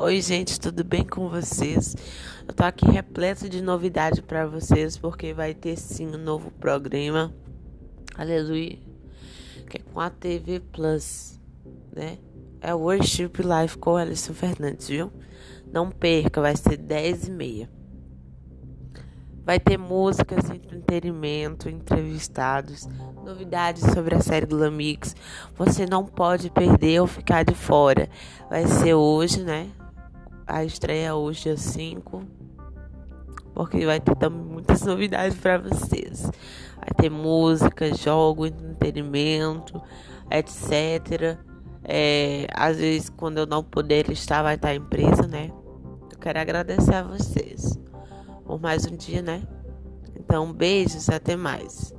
Oi, gente, tudo bem com vocês? Eu tô aqui repleto de novidade para vocês, porque vai ter sim um novo programa. Aleluia. Que é com a TV Plus, né? É o Worship Life com Alisson Fernandes, viu? Não perca, vai ser 10 e meia. Vai ter músicas, entretenimento, entrevistados, novidades sobre a série Glamix. Você não pode perder ou ficar de fora. Vai ser hoje, né? A estreia hoje, dia 5. Porque vai ter também muitas novidades para vocês. Vai ter música, jogo, entretenimento, etc. É, às vezes, quando eu não puder estar, vai estar a empresa, né? Eu quero agradecer a vocês por mais um dia, né? Então, beijos, até mais.